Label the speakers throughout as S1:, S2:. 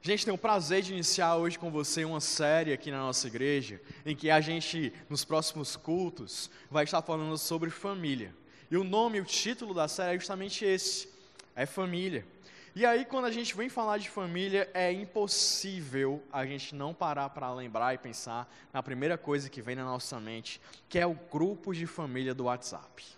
S1: Gente, tem o prazer de iniciar hoje com você uma série aqui na nossa igreja, em que a gente, nos próximos cultos, vai estar falando sobre família. E o nome, o título da série é justamente esse: é família. E aí, quando a gente vem falar de família, é impossível a gente não parar para lembrar e pensar na primeira coisa que vem na nossa mente, que é o grupo de família do WhatsApp.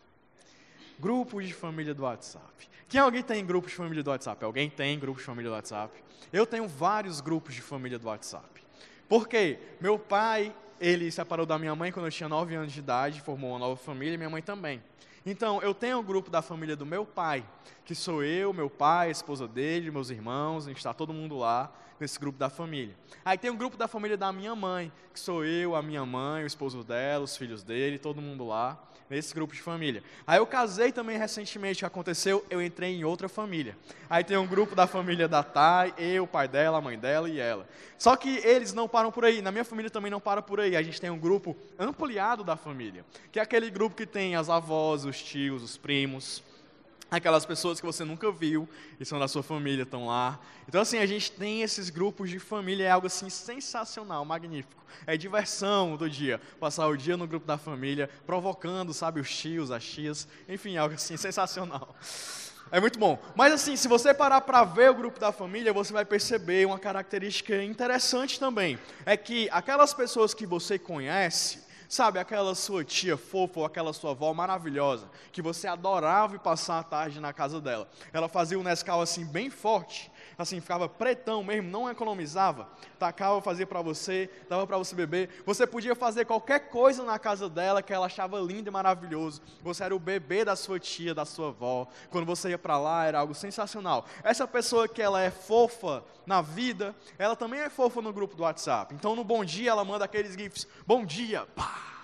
S1: Grupo de família do WhatsApp. Quem alguém tem grupo de família do WhatsApp? Alguém tem grupo de família do WhatsApp? Eu tenho vários grupos de família do WhatsApp. Por quê? Meu pai, ele separou da minha mãe quando eu tinha 9 anos de idade, formou uma nova família, e minha mãe também. Então, eu tenho o um grupo da família do meu pai, que sou eu, meu pai, a esposa dele, meus irmãos, a gente está todo mundo lá nesse grupo da família. Aí tem um grupo da família da minha mãe, que sou eu, a minha mãe, o esposo dela, os filhos dele, todo mundo lá nesse grupo de família. Aí eu casei também recentemente, o que aconteceu? Eu entrei em outra família. Aí tem um grupo da família da Thay, eu, o pai dela, a mãe dela e ela. Só que eles não param por aí, na minha família também não para por aí. A gente tem um grupo ampliado da família, que é aquele grupo que tem as avós, os tios, os primos, aquelas pessoas que você nunca viu e são da sua família, estão lá. Então, assim, a gente tem esses grupos de família, é algo assim sensacional, magnífico. É diversão do dia, passar o dia no grupo da família, provocando, sabe, os tios, as tias, enfim, algo assim sensacional. É muito bom. Mas assim, se você parar para ver o grupo da família, você vai perceber uma característica interessante também. É que aquelas pessoas que você conhece, Sabe, aquela sua tia fofa ou aquela sua avó maravilhosa, que você adorava ir passar a tarde na casa dela. Ela fazia um Nescau assim bem forte, assim, ficava pretão mesmo, não economizava. Tacava, fazia para você, dava para você beber. Você podia fazer qualquer coisa na casa dela que ela achava lindo e maravilhoso. Você era o bebê da sua tia, da sua avó. Quando você ia para lá, era algo sensacional. Essa pessoa que ela é fofa na vida, ela também é fofa no grupo do WhatsApp. Então, no bom dia, ela manda aqueles gifs. Bom dia, pá!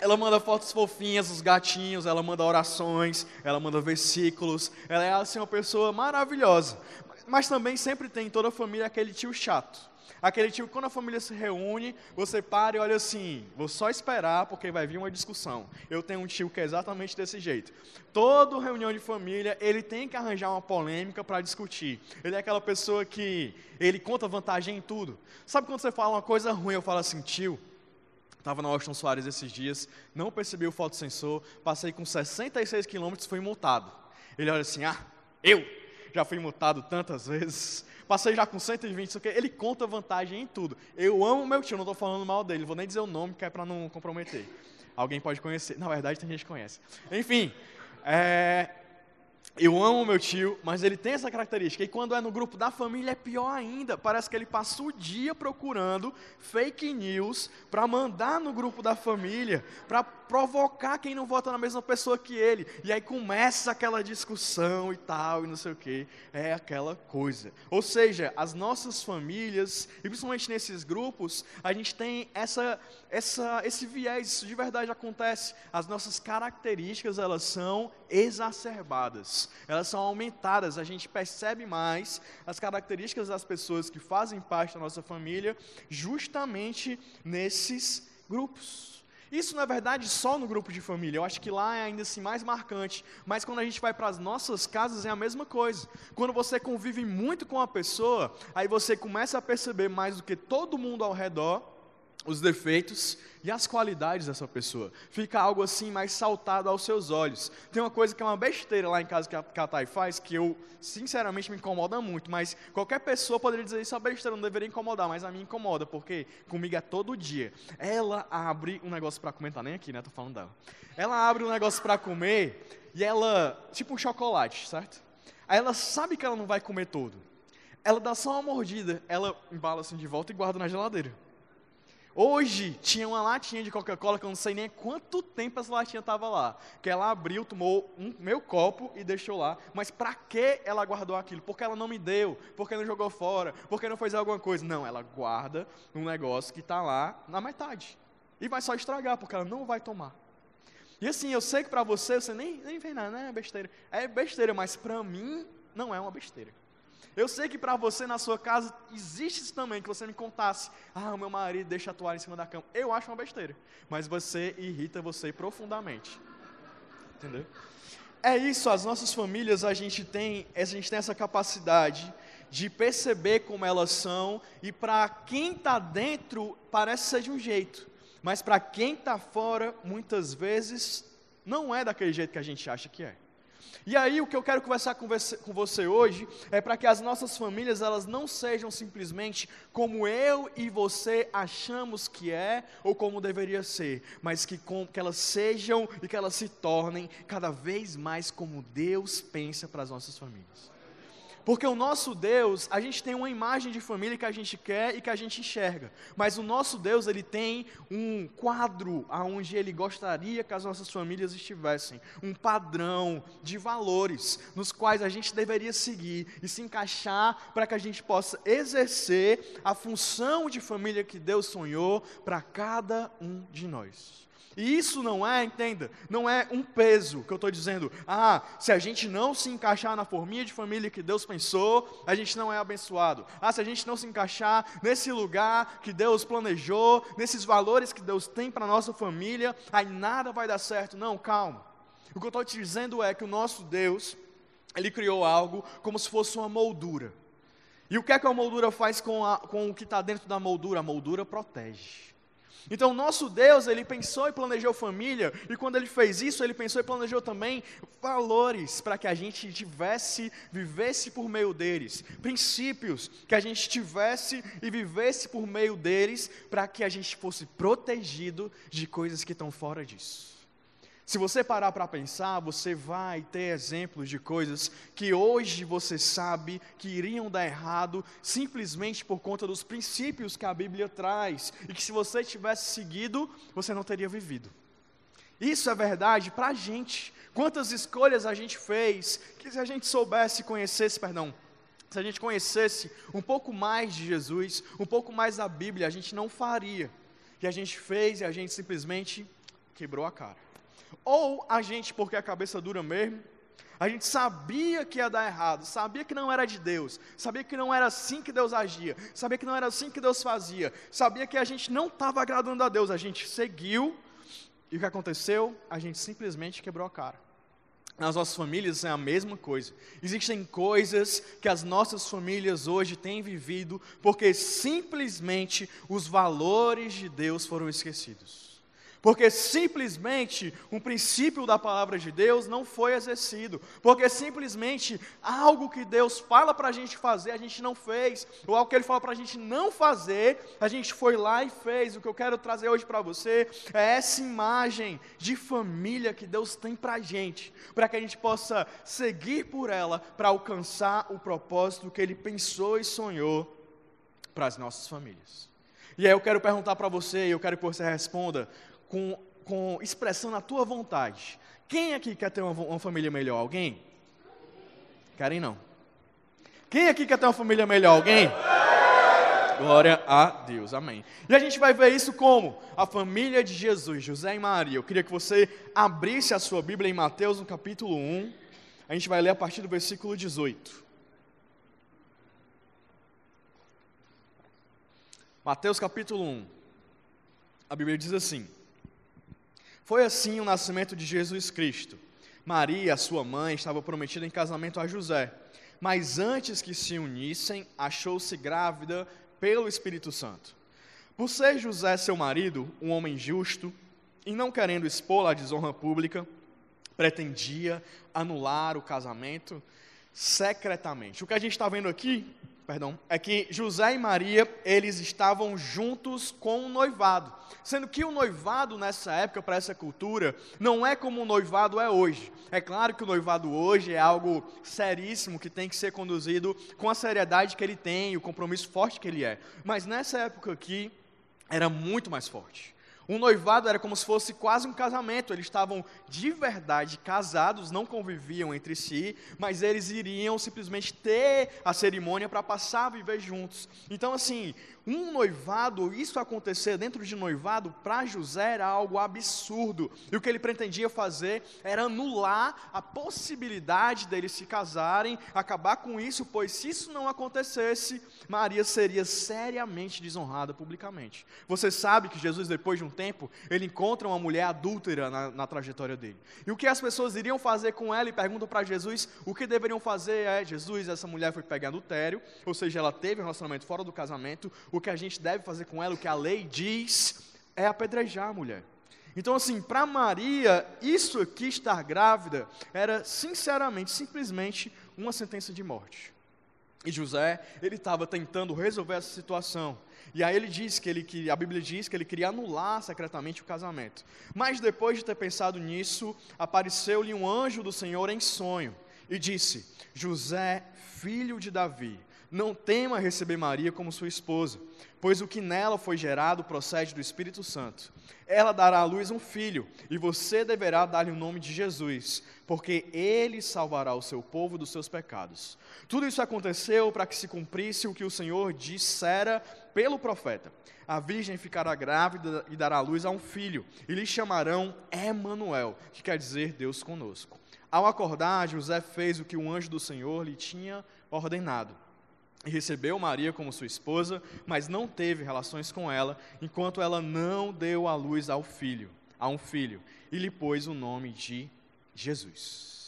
S1: Ela manda fotos fofinhas, os gatinhos, ela manda orações, ela manda versículos. Ela é assim uma pessoa maravilhosa. Mas também sempre tem em toda a família aquele tio chato. Aquele tio quando a família se reúne, você para e olha assim, vou só esperar porque vai vir uma discussão. Eu tenho um tio que é exatamente desse jeito. Toda reunião de família, ele tem que arranjar uma polêmica para discutir. Ele é aquela pessoa que ele conta vantagem em tudo. Sabe quando você fala uma coisa ruim, eu falo assim, tio, Estava na Austin Soares esses dias, não percebi o fotossensor, passei com 66 quilômetros e fui multado. Ele olha assim, ah, eu já fui multado tantas vezes, passei já com 120, isso aqui. ele conta vantagem em tudo. Eu amo meu tio, não estou falando mal dele, vou nem dizer o nome, que é para não comprometer. Alguém pode conhecer, na verdade tem gente que conhece. Enfim, é, eu amo meu tio, mas ele tem essa característica. E quando é no grupo da família é pior ainda. Parece que ele passa o dia procurando fake news para mandar no grupo da família, para provocar quem não vota na mesma pessoa que ele. E aí começa aquela discussão e tal, e não sei o que. É aquela coisa. Ou seja, as nossas famílias, e principalmente nesses grupos, a gente tem essa, essa, esse viés, isso de verdade acontece. As nossas características, elas são exacerbadas, elas são aumentadas. A gente percebe mais as características das pessoas que fazem parte da nossa família, justamente nesses grupos. Isso, na verdade, só no grupo de família. Eu acho que lá é ainda assim mais marcante. Mas quando a gente vai para as nossas casas é a mesma coisa. Quando você convive muito com a pessoa, aí você começa a perceber mais do que todo mundo ao redor os defeitos e as qualidades dessa pessoa. Fica algo assim mais saltado aos seus olhos. Tem uma coisa que é uma besteira lá em casa que a, Thay faz, que eu, sinceramente, me incomoda muito, mas qualquer pessoa poderia dizer isso é besteira, não deveria incomodar, mas a mim incomoda, porque comigo é todo dia. Ela abre um negócio para comer, tá nem aqui, né? Tô falando dela. Ela abre um negócio para comer e ela, tipo um chocolate, certo? Aí ela sabe que ela não vai comer todo. Ela dá só uma mordida, ela embala assim de volta e guarda na geladeira. Hoje tinha uma latinha de Coca-Cola que eu não sei nem quanto tempo essa latinha estava lá. Que ela abriu, tomou um meu copo e deixou lá. Mas para que ela guardou aquilo? Porque ela não me deu, porque não jogou fora, porque não fez alguma coisa. Não, ela guarda um negócio que está lá na metade. E vai só estragar, porque ela não vai tomar. E assim, eu sei que para você, você nem, nem vê nada, né? É besteira. É besteira, mas para mim não é uma besteira. Eu sei que para você na sua casa existe isso também, que você me contasse, ah, meu marido deixa a toalha em cima da cama. Eu acho uma besteira, mas você irrita você profundamente. Entendeu? É isso, as nossas famílias, a gente tem, a gente tem essa capacidade de perceber como elas são, e para quem está dentro parece ser de um jeito, mas para quem está fora, muitas vezes, não é daquele jeito que a gente acha que é. E aí o que eu quero conversar com você, hoje é para que as nossas famílias elas não sejam simplesmente como eu e você achamos que é ou como deveria ser, mas que, com, que elas sejam e que elas se tornem cada vez mais como Deus pensa para as nossas famílias. Porque o nosso Deus, a gente tem uma imagem de família que a gente quer e que a gente enxerga. Mas o nosso Deus, ele tem um quadro aonde ele gostaria que as nossas famílias estivessem, um padrão de valores nos quais a gente deveria seguir e se encaixar para que a gente possa exercer a função de família que Deus sonhou para cada um de nós. E isso não é, entenda, não é um peso que eu estou dizendo, ah, se a gente não se encaixar na forminha de família que Deus pensou, a gente não é abençoado. Ah, se a gente não se encaixar nesse lugar que Deus planejou, nesses valores que Deus tem para a nossa família, aí nada vai dar certo. Não, calma. O que eu estou te dizendo é que o nosso Deus, Ele criou algo como se fosse uma moldura. E o que é que a moldura faz com, a, com o que está dentro da moldura? A moldura protege. Então, nosso Deus, ele pensou e planejou família, e quando ele fez isso, ele pensou e planejou também valores para que a gente tivesse, vivesse por meio deles, princípios que a gente tivesse e vivesse por meio deles, para que a gente fosse protegido de coisas que estão fora disso. Se você parar para pensar, você vai ter exemplos de coisas que hoje você sabe que iriam dar errado simplesmente por conta dos princípios que a Bíblia traz e que se você tivesse seguido, você não teria vivido. Isso é verdade para a gente. Quantas escolhas a gente fez que se a gente soubesse, conhecesse, perdão, se a gente conhecesse um pouco mais de Jesus, um pouco mais da Bíblia, a gente não faria. E a gente fez e a gente simplesmente quebrou a cara. Ou a gente, porque a cabeça dura mesmo, a gente sabia que ia dar errado, sabia que não era de Deus, sabia que não era assim que Deus agia, sabia que não era assim que Deus fazia, sabia que a gente não estava agradando a Deus, a gente seguiu, e o que aconteceu? A gente simplesmente quebrou a cara. Nas nossas famílias é a mesma coisa. Existem coisas que as nossas famílias hoje têm vivido porque simplesmente os valores de Deus foram esquecidos. Porque simplesmente um princípio da palavra de Deus não foi exercido. Porque simplesmente algo que Deus fala para a gente fazer, a gente não fez. Ou algo que Ele fala para a gente não fazer, a gente foi lá e fez. O que eu quero trazer hoje para você é essa imagem de família que Deus tem para a gente. Para que a gente possa seguir por ela, para alcançar o propósito que Ele pensou e sonhou para as nossas famílias. E aí eu quero perguntar para você, e eu quero que você responda: com, com expressando a tua vontade. Quem aqui quer ter uma, uma família melhor? Alguém? Querem não. Quem aqui quer ter uma família melhor? Alguém? Glória a Deus, amém. E a gente vai ver isso como a família de Jesus, José e Maria. Eu queria que você abrisse a sua Bíblia em Mateus, no capítulo 1. A gente vai ler a partir do versículo 18. Mateus capítulo 1. A Bíblia diz assim: foi assim o nascimento de Jesus Cristo. Maria, sua mãe, estava prometida em casamento a José, mas antes que se unissem, achou-se grávida pelo Espírito Santo. Por ser José seu marido, um homem justo, e não querendo expô-la à desonra pública, pretendia anular o casamento secretamente. O que a gente está vendo aqui perdão, é que José e Maria, eles estavam juntos com o noivado. Sendo que o noivado nessa época, para essa cultura, não é como o noivado é hoje. É claro que o noivado hoje é algo seríssimo, que tem que ser conduzido com a seriedade que ele tem, o compromisso forte que ele é. Mas nessa época aqui, era muito mais forte. Um noivado era como se fosse quase um casamento. Eles estavam de verdade casados, não conviviam entre si, mas eles iriam simplesmente ter a cerimônia para passar a viver juntos. Então, assim, um noivado, isso acontecer dentro de noivado, para José era algo absurdo. E o que ele pretendia fazer era anular a possibilidade deles se casarem, acabar com isso, pois se isso não acontecesse, Maria seria seriamente desonrada publicamente. Você sabe que Jesus, depois de um tempo, ele encontra uma mulher adúltera na, na trajetória dele. E o que as pessoas iriam fazer com ela e perguntam para Jesus o que deveriam fazer é: Jesus, essa mulher foi pegar adultério, ou seja, ela teve um relacionamento fora do casamento, o que a gente deve fazer com ela, o que a lei diz, é apedrejar a mulher. Então, assim, para Maria, isso aqui, estar grávida, era sinceramente, simplesmente uma sentença de morte. E José, ele estava tentando resolver essa situação. E aí ele diz que ele que a Bíblia diz que ele queria anular secretamente o casamento. Mas depois de ter pensado nisso, apareceu-lhe um anjo do Senhor em sonho e disse: José, filho de Davi, não tema receber Maria como sua esposa, pois o que nela foi gerado procede do Espírito Santo. Ela dará à luz um filho, e você deverá dar-lhe o nome de Jesus, porque ele salvará o seu povo dos seus pecados. Tudo isso aconteceu para que se cumprisse o que o Senhor dissera pelo profeta. A virgem ficará grávida e dará à luz a um filho, e lhe chamarão Emanuel, que quer dizer Deus conosco. Ao acordar, José fez o que um anjo do Senhor lhe tinha ordenado e recebeu Maria como sua esposa, mas não teve relações com ela, enquanto ela não deu à luz ao filho, a um filho, e lhe pôs o nome de Jesus.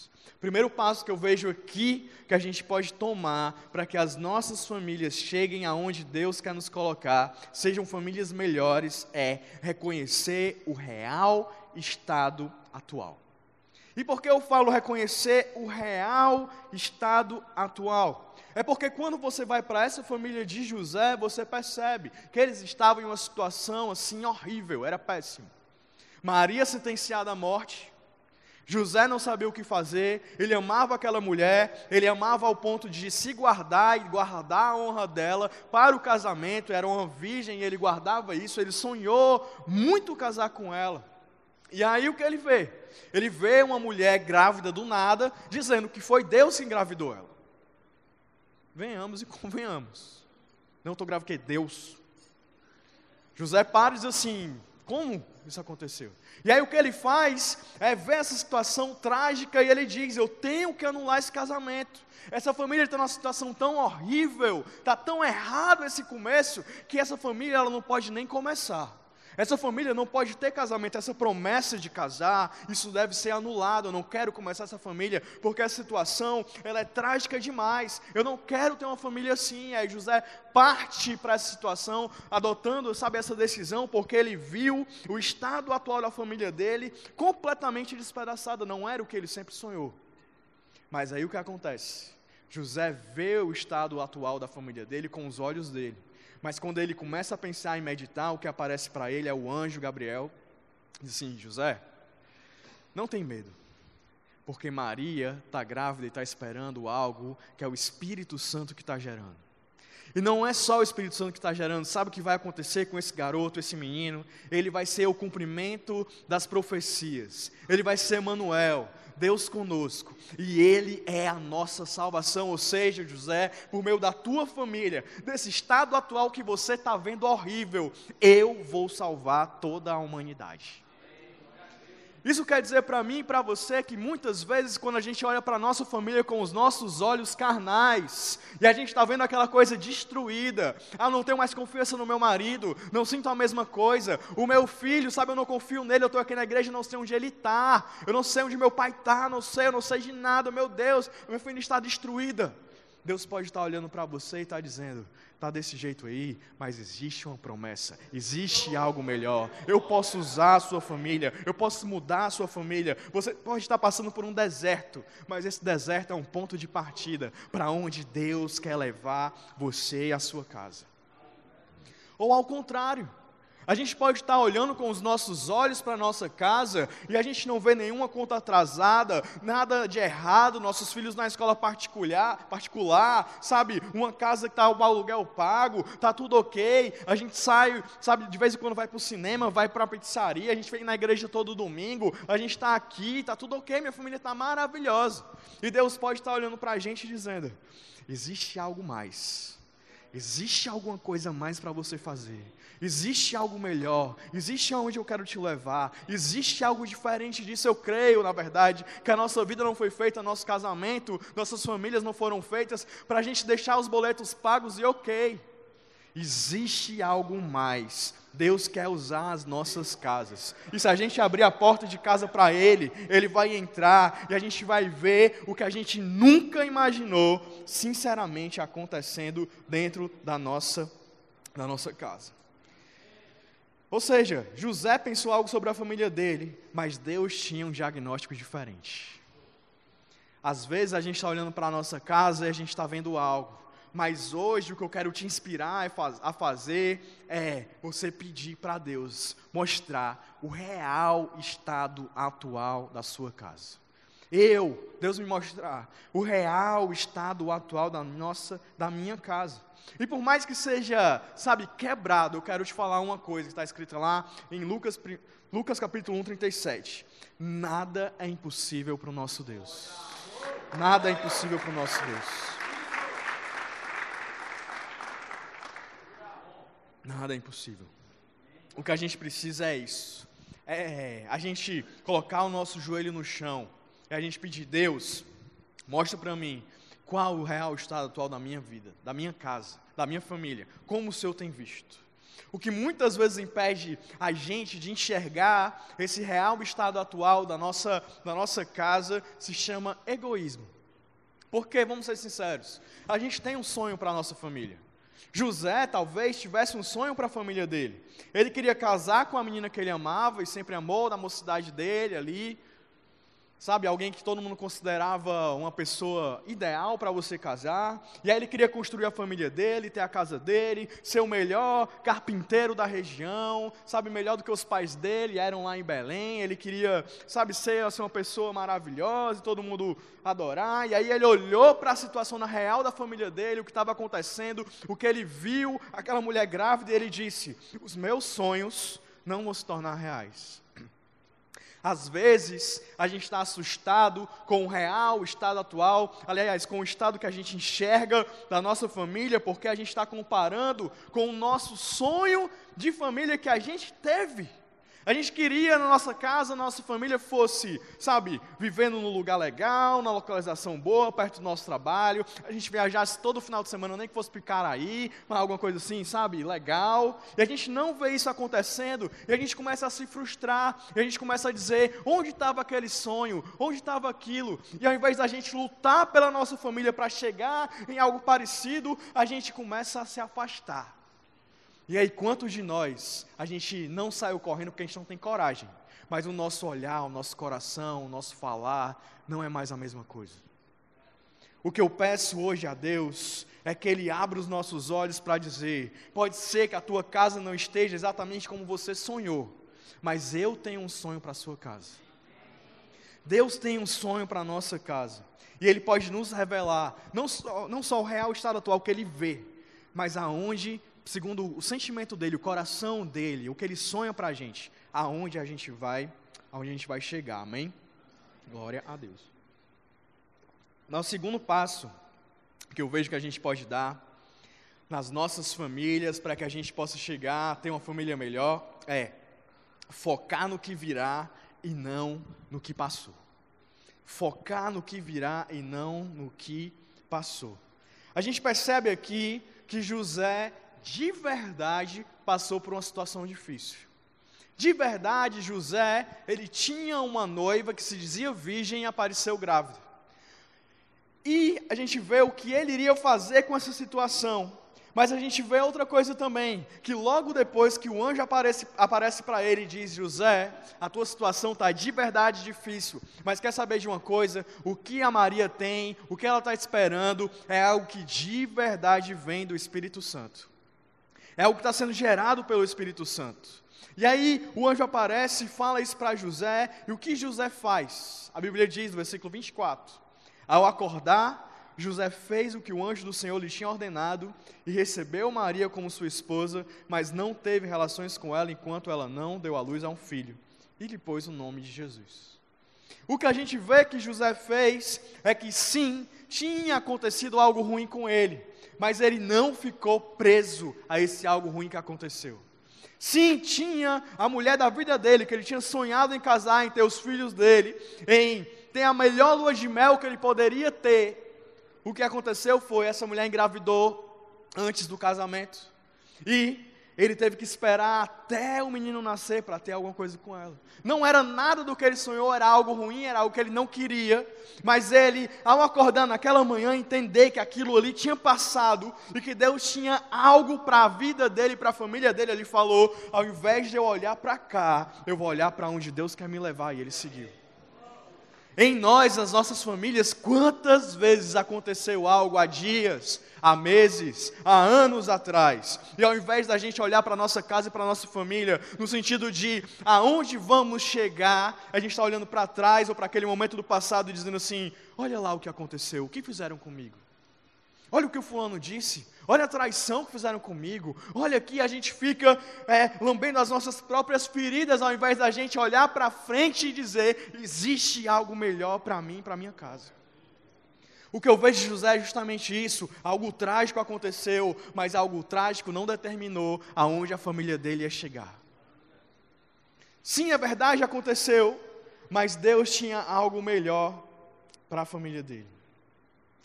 S1: Primeiro passo que eu vejo aqui que a gente pode tomar para que as nossas famílias cheguem aonde Deus quer nos colocar, sejam famílias melhores, é reconhecer o real estado atual. E por que eu falo reconhecer o real estado atual? É porque quando você vai para essa família de José, você percebe que eles estavam em uma situação assim horrível, era péssimo. Maria sentenciada à morte, José não sabia o que fazer, ele amava aquela mulher, ele amava ao ponto de se guardar e guardar a honra dela para o casamento, era uma virgem e ele guardava isso, ele sonhou muito casar com ela. E aí o que ele vê? Ele vê uma mulher grávida do nada, dizendo que foi Deus que engravidou ela. Venhamos e convenhamos. Não estou grávida, que Deus. José para e diz assim: como isso aconteceu? E aí o que ele faz é ver essa situação trágica e ele diz: Eu tenho que anular esse casamento. Essa família está numa situação tão horrível, está tão errado esse começo, que essa família ela não pode nem começar. Essa família não pode ter casamento, essa promessa de casar, isso deve ser anulado. Eu não quero começar essa família porque a situação ela é trágica demais. Eu não quero ter uma família assim. Aí José parte para essa situação, adotando, sabe, essa decisão, porque ele viu o estado atual da família dele completamente despedaçada. Não era o que ele sempre sonhou. Mas aí o que acontece? José vê o estado atual da família dele com os olhos dele mas quando ele começa a pensar e meditar, o que aparece para ele é o anjo Gabriel. Diz assim: José, não tem medo, porque Maria está grávida e está esperando algo que é o Espírito Santo que está gerando. E não é só o Espírito Santo que está gerando, sabe o que vai acontecer com esse garoto, esse menino? Ele vai ser o cumprimento das profecias, ele vai ser Manuel, Deus conosco, e Ele é a nossa salvação. Ou seja, José, por meio da tua família, desse estado atual que você está vendo horrível, eu vou salvar toda a humanidade. Isso quer dizer para mim e para você que muitas vezes, quando a gente olha para a nossa família com os nossos olhos carnais, e a gente está vendo aquela coisa destruída, ah, não tenho mais confiança no meu marido, não sinto a mesma coisa, o meu filho, sabe, eu não confio nele, eu estou aqui na igreja, não sei onde ele está, eu não sei onde meu pai está, não sei, eu não sei de nada, meu Deus, minha família está destruída. Deus pode estar olhando para você e estar tá dizendo: está desse jeito aí, mas existe uma promessa, existe algo melhor. Eu posso usar a sua família, eu posso mudar a sua família. Você pode estar passando por um deserto, mas esse deserto é um ponto de partida para onde Deus quer levar você e a sua casa. Ou ao contrário, a gente pode estar olhando com os nossos olhos para a nossa casa e a gente não vê nenhuma conta atrasada, nada de errado, nossos filhos na escola particular, particular sabe, uma casa que está o aluguel pago, está tudo ok, a gente sai, sabe, de vez em quando vai para o cinema, vai para a pizzaria, a gente vem na igreja todo domingo, a gente está aqui, está tudo ok, minha família está maravilhosa. E Deus pode estar olhando para a gente dizendo: existe algo mais existe alguma coisa mais para você fazer. Existe algo melhor, existe aonde eu quero te levar, existe algo diferente disso. Eu creio, na verdade, que a nossa vida não foi feita, nosso casamento, nossas famílias não foram feitas para a gente deixar os boletos pagos e ok. Existe algo mais. Deus quer usar as nossas casas. E se a gente abrir a porta de casa para Ele, Ele vai entrar e a gente vai ver o que a gente nunca imaginou, sinceramente, acontecendo dentro da nossa, da nossa casa. Ou seja, José pensou algo sobre a família dele, mas Deus tinha um diagnóstico diferente. Às vezes a gente está olhando para a nossa casa e a gente está vendo algo, mas hoje o que eu quero te inspirar a fazer é você pedir para Deus mostrar o real estado atual da sua casa. Eu, Deus me mostrar o real estado atual da nossa, da minha casa. E por mais que seja, sabe, quebrado, eu quero te falar uma coisa que está escrita lá em Lucas, Lucas capítulo 1, 37. Nada é impossível para o nosso Deus. Nada é impossível para o nosso Deus. Nada é impossível. O que a gente precisa é isso. É a gente colocar o nosso joelho no chão. É a gente pedir, Deus, mostra para mim qual o real estado atual da minha vida, da minha casa, da minha família, como o Senhor tem visto. O que muitas vezes impede a gente de enxergar esse real estado atual da nossa, da nossa casa se chama egoísmo. Porque, vamos ser sinceros, a gente tem um sonho para a nossa família. José talvez tivesse um sonho para a família dele. Ele queria casar com a menina que ele amava e sempre amou, da mocidade dele ali, sabe, alguém que todo mundo considerava uma pessoa ideal para você casar, e aí ele queria construir a família dele, ter a casa dele, ser o melhor carpinteiro da região, sabe, melhor do que os pais dele eram lá em Belém, ele queria, sabe, ser assim, uma pessoa maravilhosa, e todo mundo adorar, e aí ele olhou para a situação na real da família dele, o que estava acontecendo, o que ele viu, aquela mulher grávida, e ele disse, os meus sonhos não vão se tornar reais. Às vezes, a gente está assustado com o real estado atual, aliás, com o estado que a gente enxerga da nossa família, porque a gente está comparando com o nosso sonho de família que a gente teve. A gente queria na nossa casa, na nossa família fosse, sabe, vivendo num lugar legal, na localização boa, perto do nosso trabalho. A gente viajasse todo final de semana, nem que fosse picar aí, mas alguma coisa assim, sabe, legal. E a gente não vê isso acontecendo, e a gente começa a se frustrar, e a gente começa a dizer: onde estava aquele sonho? Onde estava aquilo? E ao invés da gente lutar pela nossa família para chegar em algo parecido, a gente começa a se afastar. E aí, quantos de nós a gente não saiu correndo porque a gente não tem coragem, mas o nosso olhar, o nosso coração, o nosso falar não é mais a mesma coisa? O que eu peço hoje a Deus é que Ele abra os nossos olhos para dizer: pode ser que a tua casa não esteja exatamente como você sonhou, mas eu tenho um sonho para a sua casa. Deus tem um sonho para a nossa casa. E Ele pode nos revelar, não só, não só o real estado atual que Ele vê, mas aonde segundo o sentimento dele, o coração dele, o que ele sonha para a gente, aonde a gente vai, aonde a gente vai chegar, amém? Glória a Deus. Nosso segundo passo que eu vejo que a gente pode dar nas nossas famílias para que a gente possa chegar ter uma família melhor é focar no que virá e não no que passou. Focar no que virá e não no que passou. A gente percebe aqui que José de verdade passou por uma situação difícil. De verdade, José, ele tinha uma noiva que se dizia virgem e apareceu grávida. E a gente vê o que ele iria fazer com essa situação. Mas a gente vê outra coisa também, que logo depois que o anjo aparece, aparece para ele e diz: José, a tua situação está de verdade difícil, mas quer saber de uma coisa? O que a Maria tem, o que ela está esperando, é algo que de verdade vem do Espírito Santo é o que está sendo gerado pelo Espírito Santo. E aí o anjo aparece e fala isso para José, e o que José faz? A Bíblia diz no versículo 24: Ao acordar, José fez o que o anjo do Senhor lhe tinha ordenado e recebeu Maria como sua esposa, mas não teve relações com ela enquanto ela não deu à luz a um filho, e lhe pôs o nome de Jesus. O que a gente vê que José fez é que sim, tinha acontecido algo ruim com ele, mas ele não ficou preso a esse algo ruim que aconteceu. Sim, tinha a mulher da vida dele, que ele tinha sonhado em casar, em ter os filhos dele, em ter a melhor lua de mel que ele poderia ter. O que aconteceu foi essa mulher engravidou antes do casamento. E ele teve que esperar até o menino nascer para ter alguma coisa com ela. Não era nada do que ele sonhou, era algo ruim, era algo que ele não queria. Mas ele, ao acordar naquela manhã, entender que aquilo ali tinha passado e que Deus tinha algo para a vida dele, para a família dele, ele falou: ao invés de eu olhar para cá, eu vou olhar para onde Deus quer me levar. E ele seguiu. Em nós, nas nossas famílias, quantas vezes aconteceu algo há dias, há meses, há anos atrás, e ao invés da gente olhar para a nossa casa e para a nossa família, no sentido de aonde vamos chegar, a gente está olhando para trás ou para aquele momento do passado e dizendo assim: olha lá o que aconteceu, o que fizeram comigo. Olha o que o fulano disse, olha a traição que fizeram comigo, olha aqui a gente fica é, lambendo as nossas próprias feridas, ao invés da gente olhar para frente e dizer: existe algo melhor para mim, para minha casa. O que eu vejo de José é justamente isso: algo trágico aconteceu, mas algo trágico não determinou aonde a família dele ia chegar. Sim, é verdade, aconteceu, mas Deus tinha algo melhor para a família dele.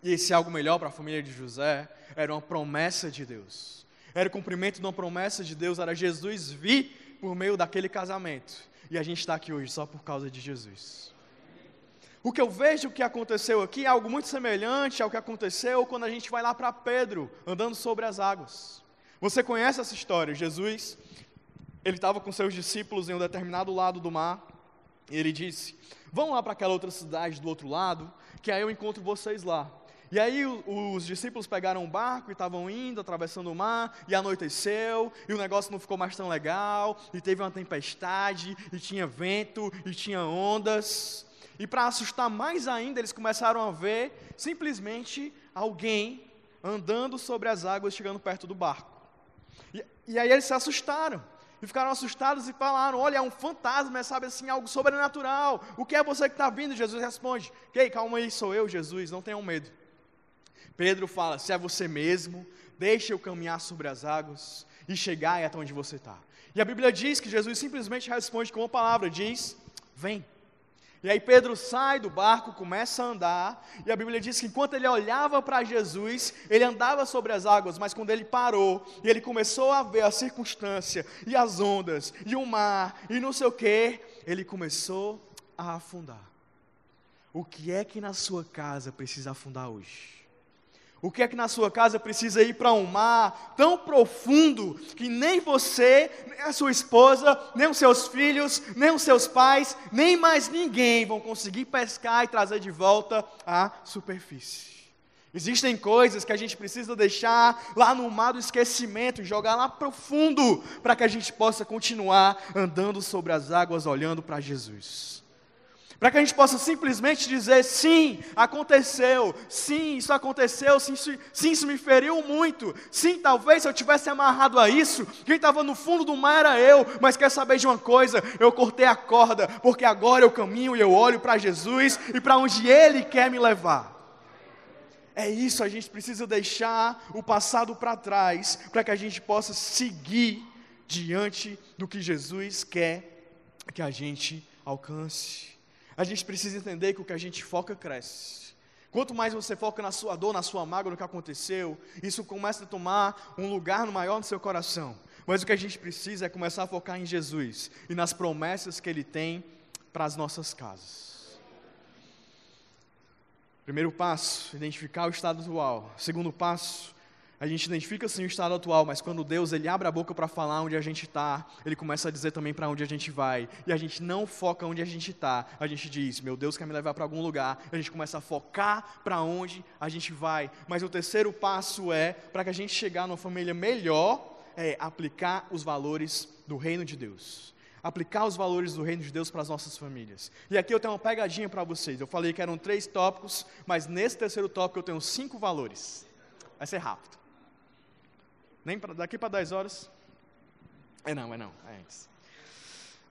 S1: E esse algo melhor para a família de José era uma promessa de Deus. Era o cumprimento de uma promessa de Deus, era Jesus vir por meio daquele casamento. E a gente está aqui hoje só por causa de Jesus. O que eu vejo que aconteceu aqui é algo muito semelhante ao que aconteceu quando a gente vai lá para Pedro, andando sobre as águas. Você conhece essa história? Jesus, ele estava com seus discípulos em um determinado lado do mar, e ele disse: Vão lá para aquela outra cidade do outro lado, que aí eu encontro vocês lá. E aí os discípulos pegaram um barco e estavam indo, atravessando o mar, e anoiteceu, e o negócio não ficou mais tão legal, e teve uma tempestade, e tinha vento, e tinha ondas. E para assustar mais ainda, eles começaram a ver simplesmente alguém andando sobre as águas, chegando perto do barco. E, e aí eles se assustaram. E ficaram assustados e falaram: Olha, é um fantasma, é sabe assim, algo sobrenatural. O que é você que está vindo? Jesus responde: Ok, calma aí, sou eu, Jesus, não tenham medo. Pedro fala: Se é você mesmo, deixe eu caminhar sobre as águas e chegar até onde você está. E a Bíblia diz que Jesus simplesmente responde com uma palavra: Diz, vem. E aí Pedro sai do barco, começa a andar, e a Bíblia diz que enquanto ele olhava para Jesus, ele andava sobre as águas, mas quando ele parou e ele começou a ver a circunstância e as ondas e o mar e não sei o que, ele começou a afundar. O que é que na sua casa precisa afundar hoje? O que é que na sua casa precisa ir para um mar tão profundo que nem você, nem a sua esposa, nem os seus filhos, nem os seus pais, nem mais ninguém vão conseguir pescar e trazer de volta à superfície? Existem coisas que a gente precisa deixar lá no mar do esquecimento, jogar lá profundo, para que a gente possa continuar andando sobre as águas, olhando para Jesus. Para que a gente possa simplesmente dizer: sim, aconteceu, sim, isso aconteceu, sim sim, isso me feriu muito, sim, talvez se eu tivesse amarrado a isso, quem estava no fundo do mar era eu, mas quer saber de uma coisa? Eu cortei a corda, porque agora eu caminho e eu olho para Jesus e para onde Ele quer me levar. É isso, a gente precisa deixar o passado para trás, para que a gente possa seguir diante do que Jesus quer que a gente alcance. A gente precisa entender que o que a gente foca cresce. Quanto mais você foca na sua dor, na sua mágoa, no que aconteceu, isso começa a tomar um lugar maior no seu coração. Mas o que a gente precisa é começar a focar em Jesus e nas promessas que Ele tem para as nossas casas. Primeiro passo, identificar o estado atual. Segundo passo, a gente identifica sim o estado atual, mas quando Deus ele abre a boca para falar onde a gente está, ele começa a dizer também para onde a gente vai. E a gente não foca onde a gente está. A gente diz, meu Deus quer me levar para algum lugar. A gente começa a focar para onde a gente vai. Mas o terceiro passo é, para que a gente chegar numa família melhor, é aplicar os valores do reino de Deus. Aplicar os valores do reino de Deus para as nossas famílias. E aqui eu tenho uma pegadinha para vocês. Eu falei que eram três tópicos, mas nesse terceiro tópico eu tenho cinco valores. Vai ser rápido. Nem pra, daqui para 10 horas. É não, é não, é antes.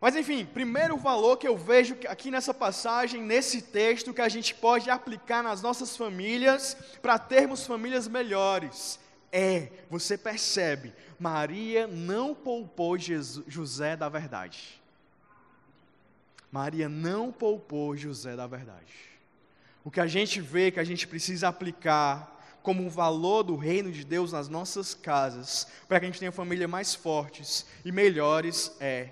S1: Mas enfim, primeiro valor que eu vejo aqui nessa passagem, nesse texto, que a gente pode aplicar nas nossas famílias para termos famílias melhores, é, você percebe, Maria não poupou Jesus, José da verdade. Maria não poupou José da verdade. O que a gente vê que a gente precisa aplicar como um valor do reino de Deus nas nossas casas, para que a gente tenha famílias mais fortes e melhores, é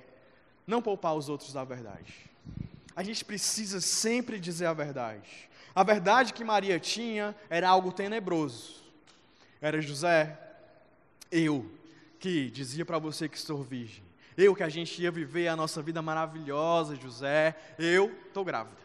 S1: não poupar os outros da verdade. A gente precisa sempre dizer a verdade. A verdade que Maria tinha era algo tenebroso. Era José, eu, que dizia para você que estou virgem. Eu que a gente ia viver a nossa vida maravilhosa, José. Eu estou grávida.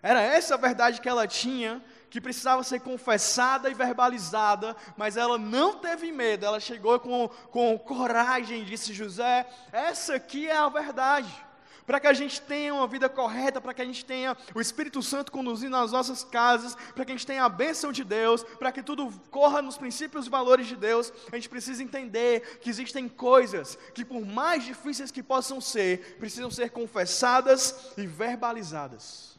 S1: Era essa a verdade que ela tinha, que precisava ser confessada e verbalizada, mas ela não teve medo, ela chegou com, com coragem e disse: José, essa aqui é a verdade para que a gente tenha uma vida correta, para que a gente tenha o Espírito Santo conduzindo nas nossas casas, para que a gente tenha a bênção de Deus, para que tudo corra nos princípios e valores de Deus, a gente precisa entender que existem coisas que, por mais difíceis que possam ser, precisam ser confessadas e verbalizadas.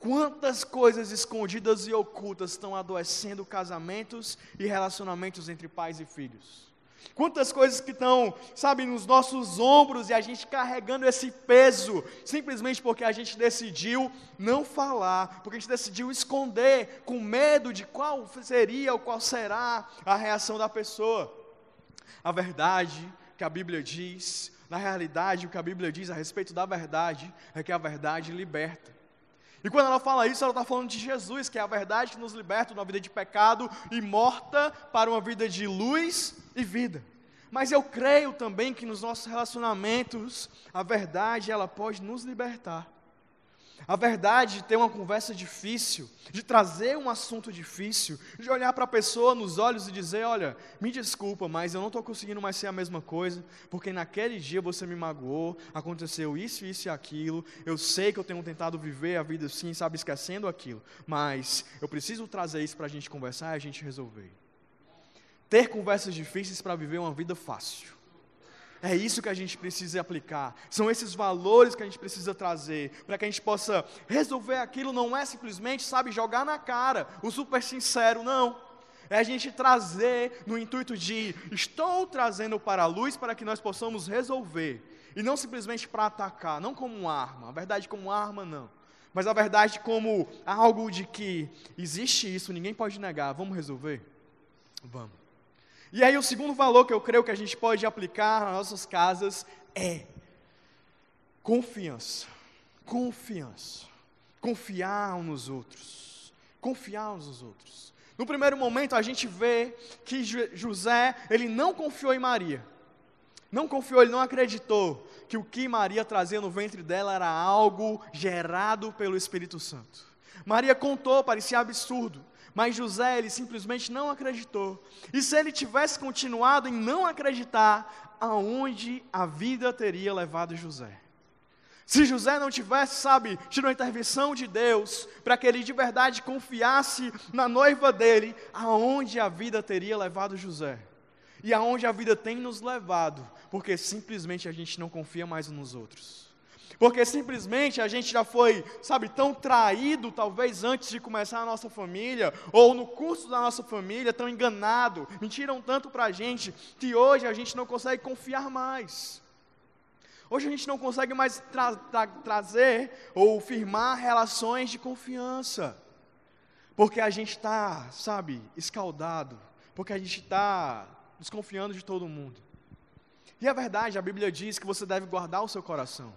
S1: Quantas coisas escondidas e ocultas estão adoecendo casamentos e relacionamentos entre pais e filhos? Quantas coisas que estão, sabe, nos nossos ombros e a gente carregando esse peso, simplesmente porque a gente decidiu não falar, porque a gente decidiu esconder, com medo de qual seria ou qual será a reação da pessoa. A verdade que a Bíblia diz, na realidade, o que a Bíblia diz a respeito da verdade é que a verdade liberta. E quando ela fala isso, ela está falando de Jesus, que é a verdade que nos liberta de uma vida de pecado e morta para uma vida de luz e vida. Mas eu creio também que nos nossos relacionamentos, a verdade ela pode nos libertar. A verdade de ter uma conversa difícil, de trazer um assunto difícil, de olhar para a pessoa nos olhos e dizer: Olha, me desculpa, mas eu não estou conseguindo mais ser a mesma coisa, porque naquele dia você me magoou, aconteceu isso, isso e aquilo. Eu sei que eu tenho tentado viver a vida assim, sabe, esquecendo aquilo, mas eu preciso trazer isso para a gente conversar e a gente resolver ter conversas difíceis para viver uma vida fácil. É isso que a gente precisa aplicar. São esses valores que a gente precisa trazer para que a gente possa resolver aquilo. Não é simplesmente, sabe, jogar na cara o super sincero, não. É a gente trazer no intuito de estou trazendo para a luz para que nós possamos resolver. E não simplesmente para atacar, não como arma. A verdade como arma, não. Mas a verdade como algo de que existe isso, ninguém pode negar. Vamos resolver? Vamos. E aí, o segundo valor que eu creio que a gente pode aplicar nas nossas casas é confiança. Confiança. Confiar uns nos outros. Confiar uns nos outros. No primeiro momento, a gente vê que José, ele não confiou em Maria. Não confiou, ele não acreditou que o que Maria trazia no ventre dela era algo gerado pelo Espírito Santo. Maria contou, parecia absurdo. Mas José, ele simplesmente não acreditou. E se ele tivesse continuado em não acreditar, aonde a vida teria levado José? Se José não tivesse, sabe, tido a intervenção de Deus, para que ele de verdade confiasse na noiva dele, aonde a vida teria levado José? E aonde a vida tem nos levado, porque simplesmente a gente não confia mais nos outros. Porque simplesmente a gente já foi, sabe, tão traído, talvez antes de começar a nossa família, ou no curso da nossa família, tão enganado, mentiram tanto para a gente, que hoje a gente não consegue confiar mais. Hoje a gente não consegue mais tra tra trazer ou firmar relações de confiança, porque a gente está, sabe, escaldado, porque a gente está desconfiando de todo mundo. E a verdade, a Bíblia diz que você deve guardar o seu coração.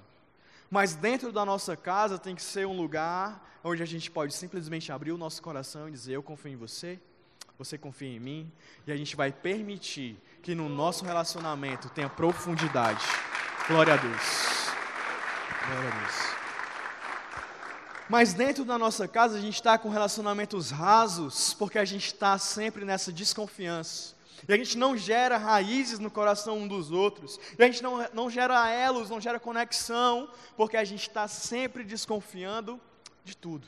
S1: Mas dentro da nossa casa tem que ser um lugar onde a gente pode simplesmente abrir o nosso coração e dizer: Eu confio em você, você confia em mim, e a gente vai permitir que no nosso relacionamento tenha profundidade. Glória a Deus. Glória a Deus. Mas dentro da nossa casa a gente está com relacionamentos rasos, porque a gente está sempre nessa desconfiança. E a gente não gera raízes no coração um dos outros. E a gente não, não gera elos, não gera conexão, porque a gente está sempre desconfiando de tudo.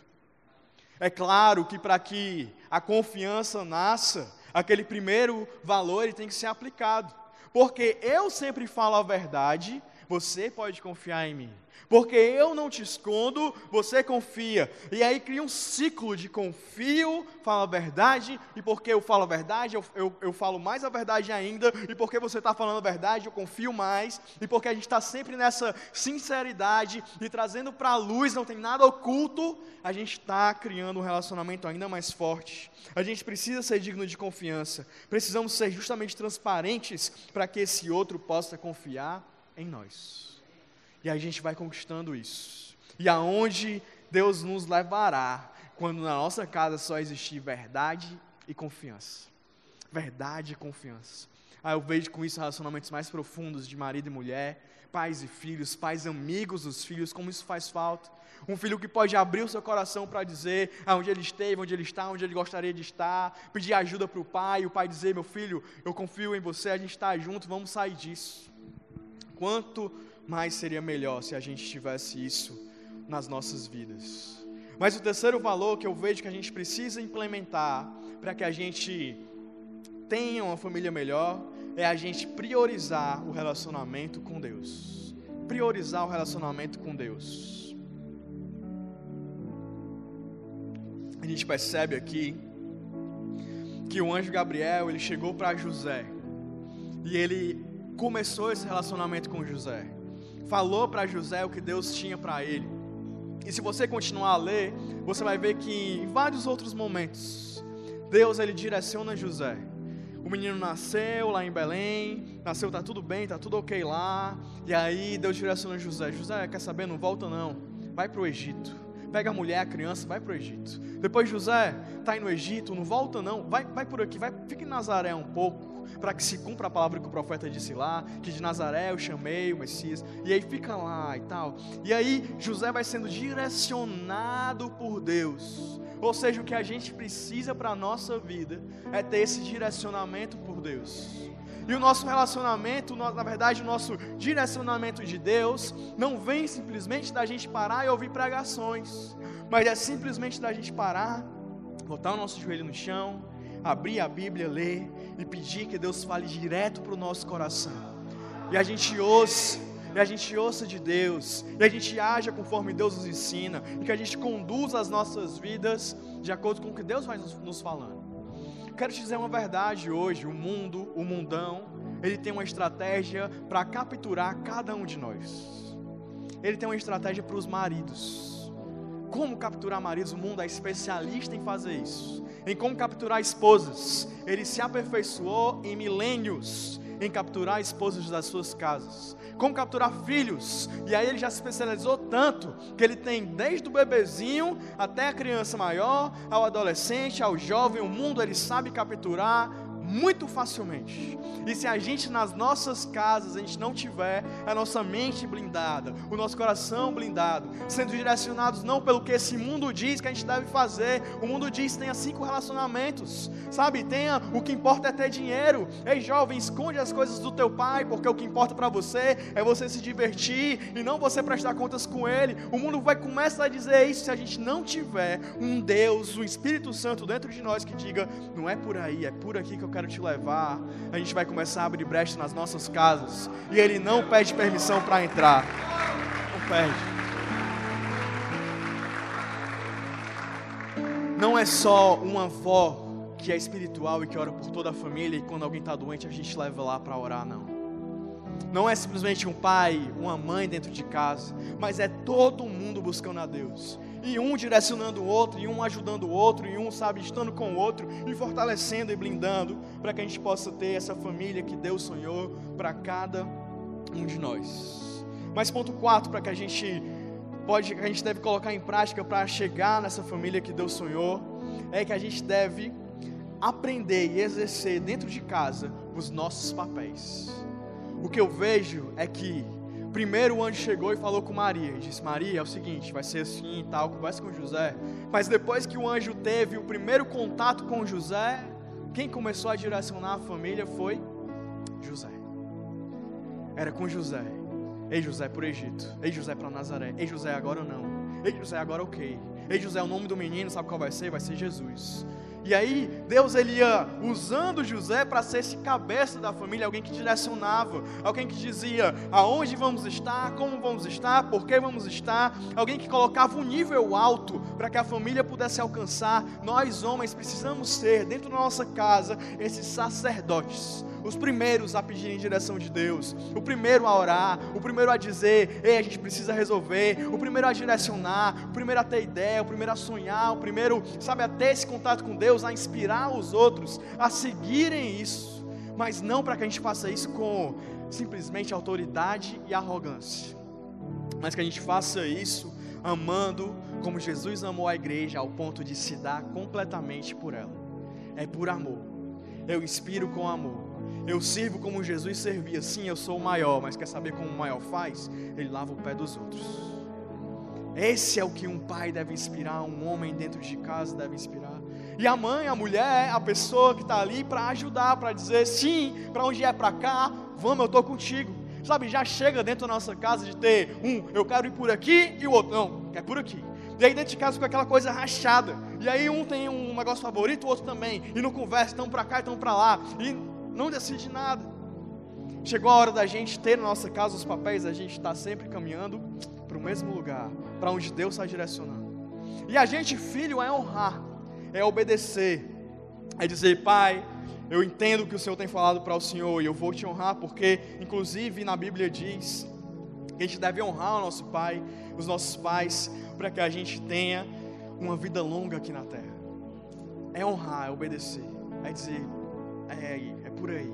S1: É claro que para que a confiança nasça, aquele primeiro valor tem que ser aplicado. Porque eu sempre falo a verdade, você pode confiar em mim. Porque eu não te escondo, você confia. E aí cria um ciclo de confio, fala a verdade, e porque eu falo a verdade, eu, eu, eu falo mais a verdade ainda, e porque você está falando a verdade, eu confio mais, e porque a gente está sempre nessa sinceridade e trazendo para a luz, não tem nada oculto, a gente está criando um relacionamento ainda mais forte. A gente precisa ser digno de confiança, precisamos ser justamente transparentes para que esse outro possa confiar em nós. E a gente vai conquistando isso. E aonde Deus nos levará quando na nossa casa só existir verdade e confiança. Verdade e confiança. Ah, eu vejo com isso relacionamentos mais profundos de marido e mulher, pais e filhos, pais amigos dos filhos, como isso faz falta. Um filho que pode abrir o seu coração para dizer aonde ele esteve, onde ele está, onde ele gostaria de estar, pedir ajuda para o pai, o pai dizer: Meu filho, eu confio em você, a gente está junto, vamos sair disso. Quanto mais seria melhor se a gente tivesse isso nas nossas vidas. Mas o terceiro valor que eu vejo que a gente precisa implementar para que a gente tenha uma família melhor é a gente priorizar o relacionamento com Deus. Priorizar o relacionamento com Deus. A gente percebe aqui que o anjo Gabriel, ele chegou para José e ele começou esse relacionamento com José falou para José o que Deus tinha para ele. E se você continuar a ler, você vai ver que em vários outros momentos, Deus ele direciona José. O menino nasceu lá em Belém, nasceu, tá tudo bem, tá tudo ok lá. E aí Deus direciona José: José, quer saber? Não volta não, vai para o Egito. Pega a mulher, a criança, vai para o Egito. Depois José está aí no Egito, não volta não, vai, vai por aqui, vai, fica em Nazaré um pouco para que se cumpra a palavra que o profeta disse lá, que de Nazaré eu chamei o Messias, e aí fica lá e tal. E aí José vai sendo direcionado por Deus. Ou seja, o que a gente precisa para a nossa vida é ter esse direcionamento por Deus. E o nosso relacionamento, na verdade, o nosso direcionamento de Deus, não vem simplesmente da gente parar e ouvir pregações, mas é simplesmente da gente parar, botar o nosso joelho no chão, abrir a Bíblia, ler e pedir que Deus fale direto para o nosso coração. E a gente ouça, e a gente ouça de Deus, e a gente haja conforme Deus nos ensina, e que a gente conduza as nossas vidas de acordo com o que Deus vai nos falando. Quero te dizer uma verdade hoje: o mundo, o mundão, ele tem uma estratégia para capturar cada um de nós. Ele tem uma estratégia para os maridos. Como capturar maridos? O mundo é especialista em fazer isso em como capturar esposas. Ele se aperfeiçoou em milênios em capturar esposas das suas casas. Como capturar filhos. E aí ele já se especializou tanto que ele tem desde o bebezinho até a criança maior, ao adolescente, ao jovem, o mundo ele sabe capturar muito facilmente. E se a gente nas nossas casas a gente não tiver a nossa mente blindada, o nosso coração blindado, sendo direcionados não pelo que esse mundo diz que a gente deve fazer. O mundo diz tenha cinco relacionamentos, sabe? Tenha o que importa é ter dinheiro. Ei jovem, esconde as coisas do teu pai, porque o que importa para você é você se divertir e não você prestar contas com ele. O mundo vai começar a dizer isso se a gente não tiver um Deus, um Espírito Santo dentro de nós que diga, não é por aí, é por aqui que eu quero te levar, a gente vai começar a abrir brecha nas nossas casas. E Ele não pede permissão para entrar. Não pede. Não é só uma avó que é espiritual e que ora por toda a família e quando alguém está doente a gente leva lá para orar, não. Não é simplesmente um pai, uma mãe dentro de casa, mas é todo mundo buscando a Deus e um direcionando o outro, e um ajudando o outro, e um, sabe, estando com o outro, e fortalecendo e blindando, para que a gente possa ter essa família que Deus sonhou para cada um de nós. Mas ponto 4, para que a gente pode, que a gente deve colocar em prática para chegar nessa família que Deus sonhou, é que a gente deve aprender e exercer dentro de casa os nossos papéis. O que eu vejo é que Primeiro o anjo chegou e falou com Maria. E disse: Maria, é o seguinte, vai ser assim e tal, conversa com José. Mas depois que o anjo teve o primeiro contato com José, quem começou a direcionar a família foi José. Era com José. Ei José o Egito. Ei José para Nazaré. Ei José agora não. Ei José agora ok. Ei José, o nome do menino, sabe qual vai ser? Vai ser Jesus. E aí, Deus ele ia usando José para ser esse cabeça da família, alguém que direcionava, alguém que dizia aonde vamos estar, como vamos estar, por que vamos estar, alguém que colocava um nível alto para que a família pudesse alcançar. Nós, homens, precisamos ser, dentro da nossa casa, esses sacerdotes os primeiros a pedirem direção de Deus, o primeiro a orar, o primeiro a dizer, ei, a gente precisa resolver, o primeiro a direcionar, o primeiro a ter ideia, o primeiro a sonhar, o primeiro, sabe, a ter esse contato com Deus, a inspirar os outros a seguirem isso, mas não para que a gente faça isso com simplesmente autoridade e arrogância, mas que a gente faça isso amando como Jesus amou a igreja ao ponto de se dar completamente por ela. É por amor. Eu inspiro com amor. Eu sirvo como Jesus servia. Sim, eu sou o maior, mas quer saber como o maior faz? Ele lava o pé dos outros. Esse é o que um pai deve inspirar, um homem dentro de casa deve inspirar. E a mãe, a mulher, a pessoa que está ali para ajudar, para dizer sim, para onde é para cá, vamos, eu estou contigo. Sabe, já chega dentro da nossa casa de ter um, eu quero ir por aqui, e o outro, não, é por aqui. E aí dentro de casa fica aquela coisa rachada. E aí um tem um negócio favorito, o outro também. E não conversa, estão para cá, estão para lá. E não decide nada. Chegou a hora da gente ter na nossa casa os papéis, a gente está sempre caminhando para o mesmo lugar, para onde Deus está direcionando. E a gente, filho, é honrar, é obedecer, é dizer, Pai, eu entendo que o Senhor tem falado para o Senhor e eu vou te honrar, porque, inclusive, na Bíblia diz que a gente deve honrar o nosso Pai, os nossos pais, para que a gente tenha uma vida longa aqui na terra. É honrar, é obedecer, é dizer, é por aí.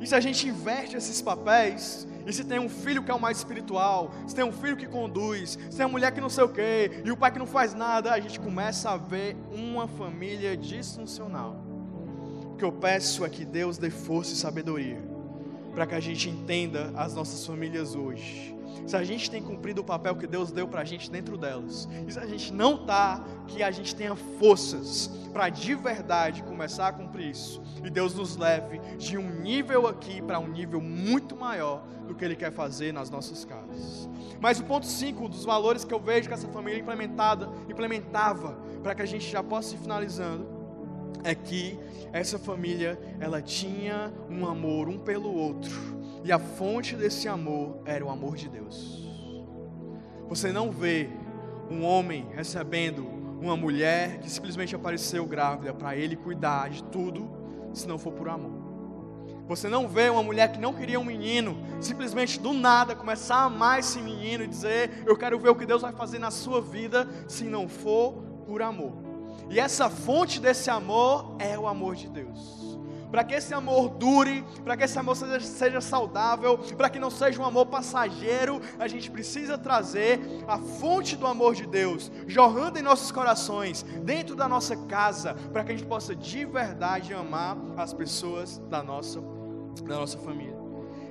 S1: E se a gente inverte esses papéis, e se tem um filho que é o mais espiritual, se tem um filho que conduz, se tem uma mulher que não sei o quê, e o pai que não faz nada, a gente começa a ver uma família disfuncional. O que eu peço é que Deus dê força e sabedoria, para que a gente entenda as nossas famílias hoje se a gente tem cumprido o papel que Deus deu para a gente dentro delas, e se a gente não está, que a gente tenha forças para de verdade começar a cumprir isso, e Deus nos leve de um nível aqui para um nível muito maior do que Ele quer fazer nas nossas casas. Mas o ponto 5 dos valores que eu vejo que essa família implementada, implementava, para que a gente já possa ir finalizando, é que essa família ela tinha um amor um pelo outro e a fonte desse amor era o amor de Deus. Você não vê um homem recebendo uma mulher que simplesmente apareceu grávida para ele cuidar de tudo, se não for por amor. Você não vê uma mulher que não queria um menino, simplesmente do nada começar a amar esse menino e dizer: Eu quero ver o que Deus vai fazer na sua vida, se não for por amor. E essa fonte desse amor é o amor de Deus para que esse amor dure, para que esse amor seja, seja saudável, para que não seja um amor passageiro, a gente precisa trazer a fonte do amor de Deus jorrando em nossos corações, dentro da nossa casa, para que a gente possa de verdade amar as pessoas da nossa, da nossa família.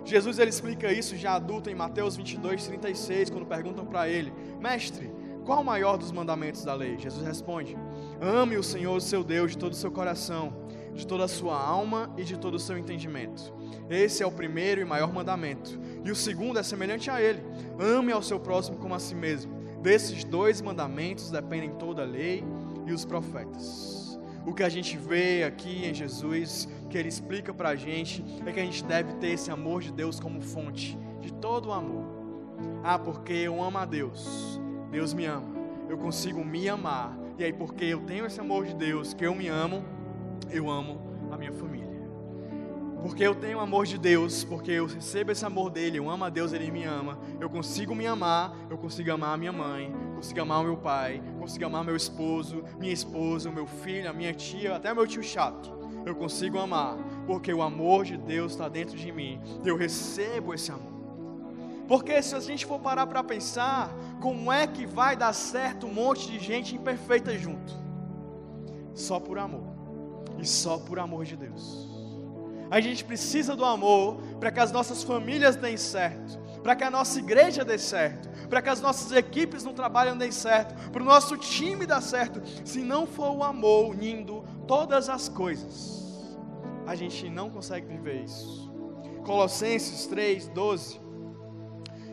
S1: Jesus ele explica isso já adulto em Mateus 22, 36, quando perguntam para ele: Mestre, qual o maior dos mandamentos da lei? Jesus responde: Ame o Senhor, seu Deus, de todo o seu coração de toda a sua alma e de todo o seu entendimento. Esse é o primeiro e maior mandamento. E o segundo é semelhante a ele: ame ao seu próximo como a si mesmo. Desses dois mandamentos dependem toda a lei e os profetas. O que a gente vê aqui em Jesus, que ele explica para a gente, é que a gente deve ter esse amor de Deus como fonte de todo o amor. Ah, porque eu amo a Deus, Deus me ama, eu consigo me amar, e aí porque eu tenho esse amor de Deus, que eu me amo, eu amo a minha família. Porque eu tenho amor de Deus, porque eu recebo esse amor dele, eu amo a Deus, ele me ama. Eu consigo me amar, eu consigo amar a minha mãe, consigo amar o meu pai, consigo amar meu esposo, minha esposa, o meu filho, a minha tia, até meu tio chato. Eu consigo amar, porque o amor de Deus está dentro de mim. Eu recebo esse amor. Porque se a gente for parar para pensar, como é que vai dar certo um monte de gente imperfeita junto? Só por amor e só por amor de Deus. A gente precisa do amor para que as nossas famílias deem certo, para que a nossa igreja dê certo, para que as nossas equipes no trabalho deem certo, para o nosso time dar certo. Se não for o amor unindo todas as coisas, a gente não consegue viver isso. Colossenses 3, 12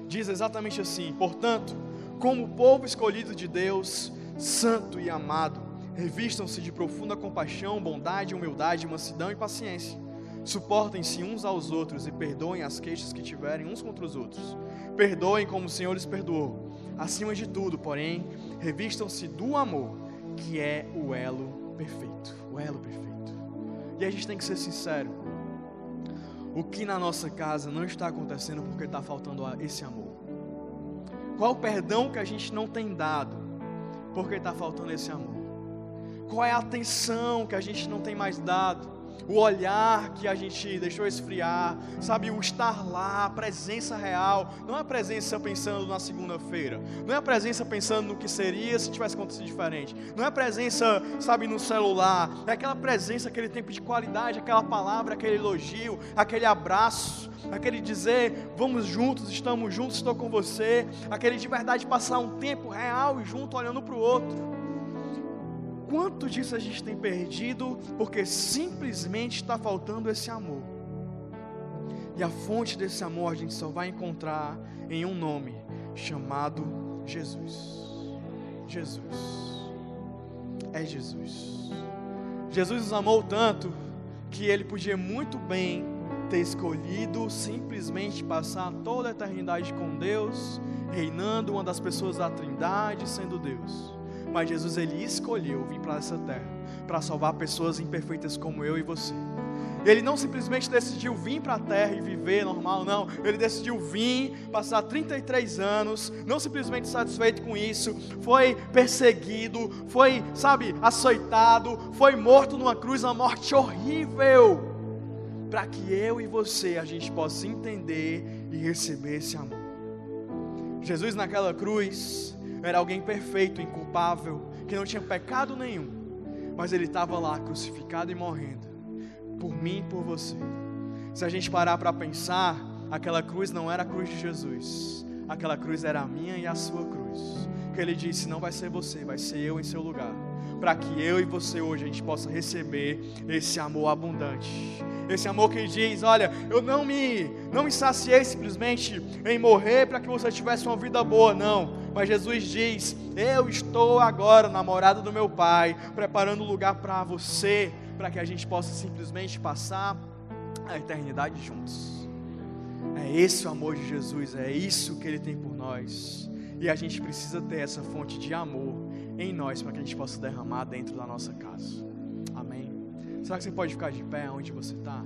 S1: diz exatamente assim: Portanto, como povo escolhido de Deus, santo e amado, Revistam-se de profunda compaixão, bondade, humildade, mansidão e paciência. Suportem-se uns aos outros e perdoem as queixas que tiverem uns contra os outros. Perdoem como o Senhor lhes perdoou. Acima de tudo, porém, revistam-se do amor, que é o elo perfeito. O elo perfeito. E a gente tem que ser sincero. O que na nossa casa não está acontecendo porque está faltando esse amor? Qual o perdão que a gente não tem dado porque está faltando esse amor? Qual é a atenção que a gente não tem mais dado? O olhar que a gente deixou esfriar, sabe, o estar lá, a presença real, não é a presença pensando na segunda-feira, não é a presença pensando no que seria se tivesse acontecido diferente, não é a presença, sabe, no celular, é aquela presença, aquele tempo de qualidade, aquela palavra, aquele elogio, aquele abraço, aquele dizer, vamos juntos, estamos juntos, estou com você, aquele de verdade passar um tempo real e junto, olhando para o outro quanto disso a gente tem perdido porque simplesmente está faltando esse amor. E a fonte desse amor a gente só vai encontrar em um nome chamado Jesus. Jesus. É Jesus. Jesus nos amou tanto que ele podia muito bem ter escolhido simplesmente passar toda a eternidade com Deus, reinando uma das pessoas da Trindade, sendo Deus. Mas Jesus ele escolheu vir para essa terra para salvar pessoas imperfeitas como eu e você. Ele não simplesmente decidiu vir para a terra e viver normal, não. Ele decidiu vir, passar 33 anos, não simplesmente satisfeito com isso, foi perseguido, foi, sabe, açoitado, foi morto numa cruz, uma morte horrível, para que eu e você a gente possa entender e receber esse amor. Jesus naquela cruz, era alguém perfeito, inculpável, que não tinha pecado nenhum, mas ele estava lá crucificado e morrendo, por mim e por você. Se a gente parar para pensar, aquela cruz não era a cruz de Jesus, aquela cruz era a minha e a sua cruz. Que ele disse: não vai ser você, vai ser eu em seu lugar para que eu e você hoje a gente possa receber esse amor abundante. Esse amor que diz, olha, eu não me não me saciei simplesmente em morrer para que você tivesse uma vida boa, não. Mas Jesus diz: "Eu estou agora na morada do meu Pai, preparando um lugar para você, para que a gente possa simplesmente passar a eternidade juntos." É esse o amor de Jesus, é isso que ele tem por nós. E a gente precisa ter essa fonte de amor em nós para que a gente possa derramar dentro da nossa casa. Amém. Será que você pode ficar de pé onde você está?